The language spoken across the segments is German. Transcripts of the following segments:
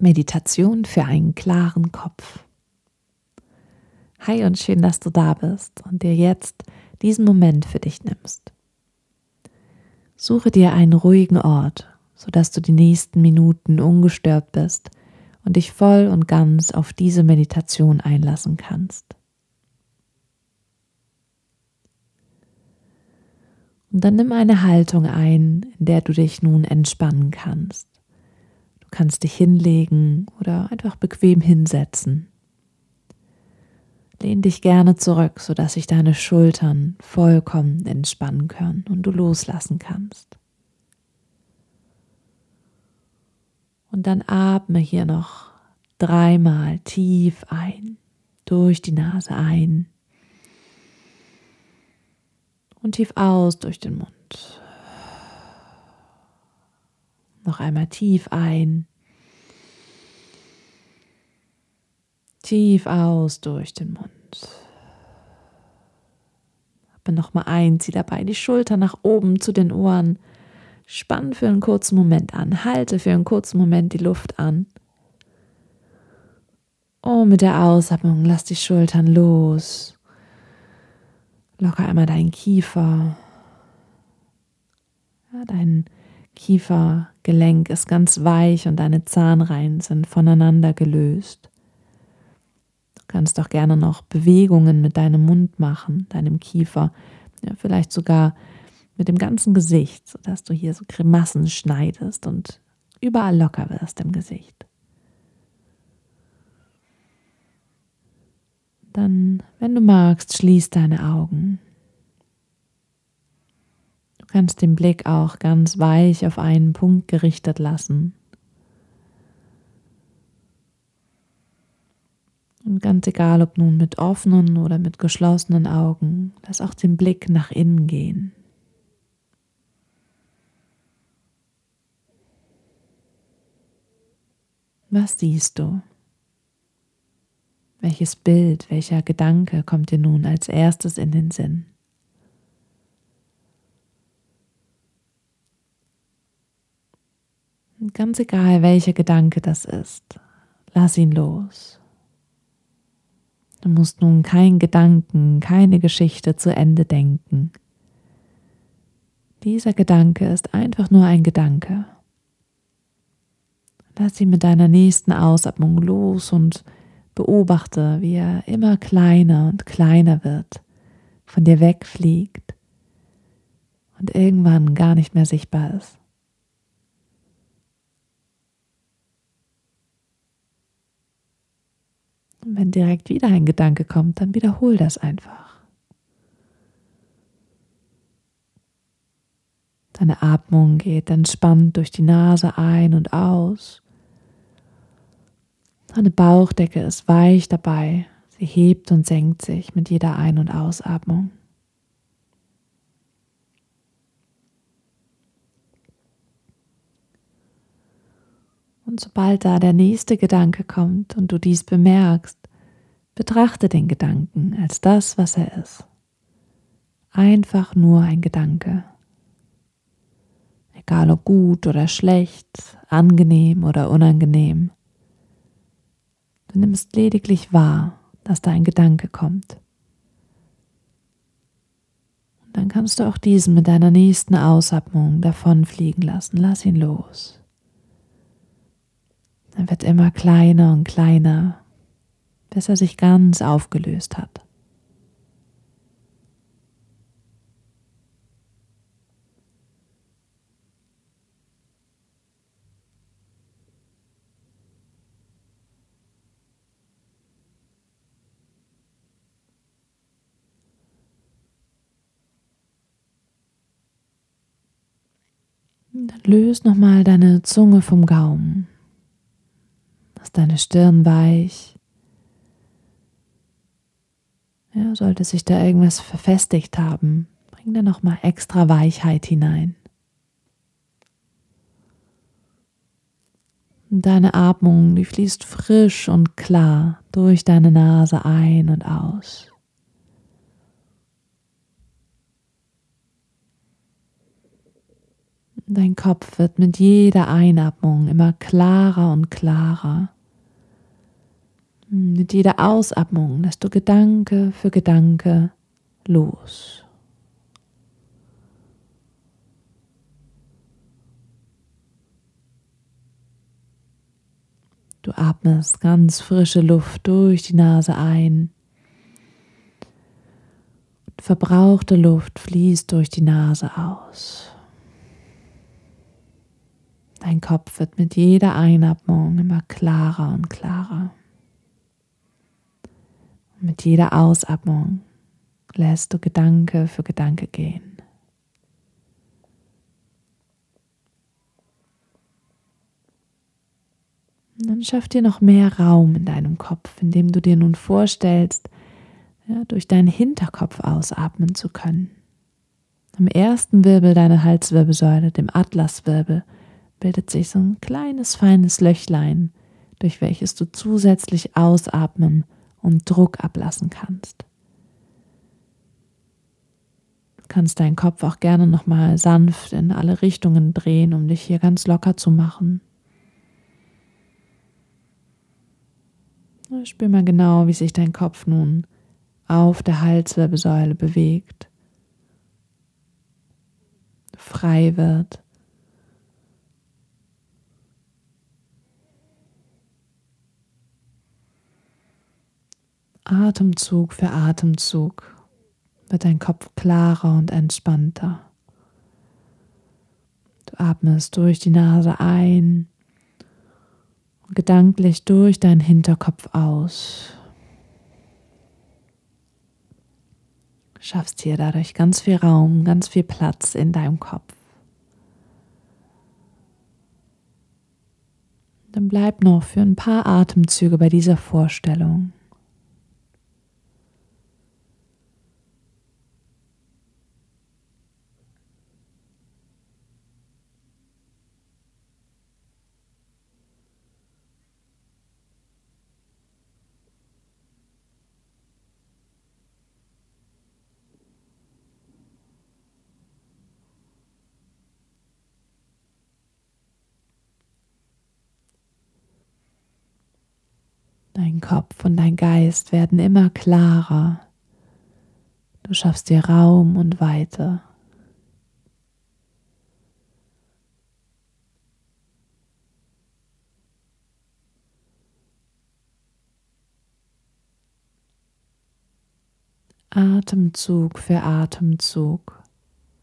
Meditation für einen klaren Kopf. Hi und schön, dass du da bist und dir jetzt diesen Moment für dich nimmst. Suche dir einen ruhigen Ort, sodass du die nächsten Minuten ungestört bist und dich voll und ganz auf diese Meditation einlassen kannst. Und dann nimm eine Haltung ein, in der du dich nun entspannen kannst. Du kannst dich hinlegen oder einfach bequem hinsetzen. Lehn dich gerne zurück, sodass sich deine Schultern vollkommen entspannen können und du loslassen kannst. Und dann atme hier noch dreimal tief ein, durch die Nase ein und tief aus durch den Mund. Noch einmal tief ein. Tief aus durch den Mund. Atme nochmal ein, zieh dabei die Schulter nach oben zu den Ohren. Spann für einen kurzen Moment an. Halte für einen kurzen Moment die Luft an. Und mit der Ausatmung lass die Schultern los. Locker einmal deinen Kiefer. Ja, dein Kiefergelenk ist ganz weich und deine Zahnreihen sind voneinander gelöst. Du kannst auch gerne noch Bewegungen mit deinem Mund machen, deinem Kiefer, ja, vielleicht sogar mit dem ganzen Gesicht, sodass du hier so Grimassen schneidest und überall locker wirst im Gesicht. Dann, wenn du magst, schließ deine Augen kannst den Blick auch ganz weich auf einen Punkt gerichtet lassen. Und ganz egal, ob nun mit offenen oder mit geschlossenen Augen, lass auch den Blick nach innen gehen. Was siehst du? Welches Bild, welcher Gedanke kommt dir nun als erstes in den Sinn? Ganz egal, welcher Gedanke das ist, lass ihn los. Du musst nun keinen Gedanken, keine Geschichte zu Ende denken. Dieser Gedanke ist einfach nur ein Gedanke. Lass ihn mit deiner nächsten Ausatmung los und beobachte, wie er immer kleiner und kleiner wird, von dir wegfliegt und irgendwann gar nicht mehr sichtbar ist. Und wenn direkt wieder ein Gedanke kommt, dann wiederhol das einfach. Deine Atmung geht entspannt durch die Nase ein und aus. Deine Bauchdecke ist weich dabei. Sie hebt und senkt sich mit jeder Ein- und Ausatmung. Und sobald da der nächste Gedanke kommt und du dies bemerkst, betrachte den Gedanken als das, was er ist. Einfach nur ein Gedanke. Egal ob gut oder schlecht, angenehm oder unangenehm. Du nimmst lediglich wahr, dass da ein Gedanke kommt. Und dann kannst du auch diesen mit deiner nächsten Ausatmung davonfliegen lassen. Lass ihn los. Er wird immer kleiner und kleiner, bis er sich ganz aufgelöst hat. Dann löst nochmal deine Zunge vom Gaumen. Lass deine Stirn weich. Ja, sollte sich da irgendwas verfestigt haben, bring da nochmal extra Weichheit hinein. Und deine Atmung, die fließt frisch und klar durch deine Nase ein und aus. Dein Kopf wird mit jeder Einatmung immer klarer und klarer. Mit jeder Ausatmung lässt du Gedanke für Gedanke los. Du atmest ganz frische Luft durch die Nase ein. Verbrauchte Luft fließt durch die Nase aus. Dein Kopf wird mit jeder Einatmung immer klarer und klarer. Mit jeder Ausatmung lässt du Gedanke für Gedanke gehen. Und dann schaff dir noch mehr Raum in deinem Kopf, indem du dir nun vorstellst, ja, durch deinen Hinterkopf ausatmen zu können. Am ersten Wirbel deiner Halswirbelsäule, dem Atlaswirbel, bildet sich so ein kleines feines Löchlein, durch welches du zusätzlich ausatmen und Druck ablassen kannst. Du kannst deinen Kopf auch gerne nochmal sanft in alle Richtungen drehen, um dich hier ganz locker zu machen. Spür mal genau, wie sich dein Kopf nun auf der Halswirbelsäule bewegt, frei wird. Atemzug für Atemzug wird dein Kopf klarer und entspannter. Du atmest durch die Nase ein und gedanklich durch deinen Hinterkopf aus. Schaffst hier dadurch ganz viel Raum, ganz viel Platz in deinem Kopf. Dann bleib noch für ein paar Atemzüge bei dieser Vorstellung. Kopf und dein Geist werden immer klarer. Du schaffst dir Raum und Weite. Atemzug für Atemzug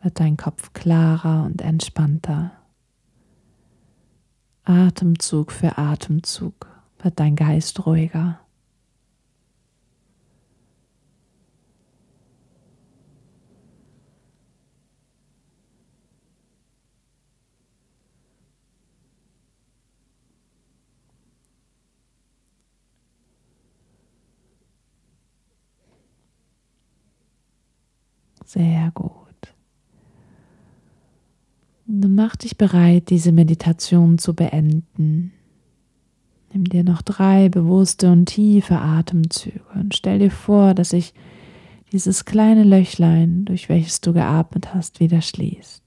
wird dein Kopf klarer und entspannter. Atemzug für Atemzug wird dein Geist ruhiger. Sehr gut. Nun mach dich bereit, diese Meditation zu beenden. Nimm dir noch drei bewusste und tiefe Atemzüge und stell dir vor, dass sich dieses kleine Löchlein, durch welches du geatmet hast, wieder schließt.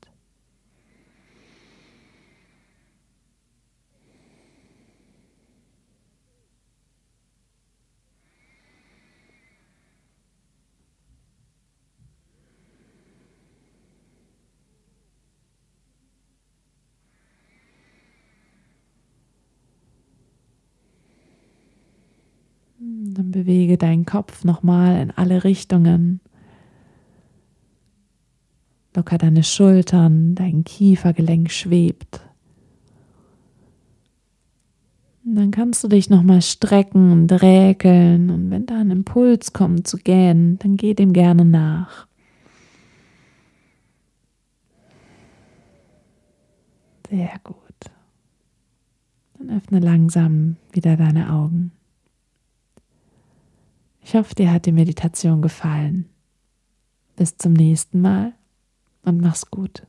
Dann bewege deinen Kopf nochmal in alle Richtungen. Locker deine Schultern, dein Kiefergelenk schwebt. Und dann kannst du dich nochmal strecken und räkeln und wenn da ein Impuls kommt zu gähnen, dann geh dem gerne nach. Sehr gut. Dann öffne langsam wieder deine Augen. Ich hoffe, dir hat die Meditation gefallen. Bis zum nächsten Mal und mach's gut.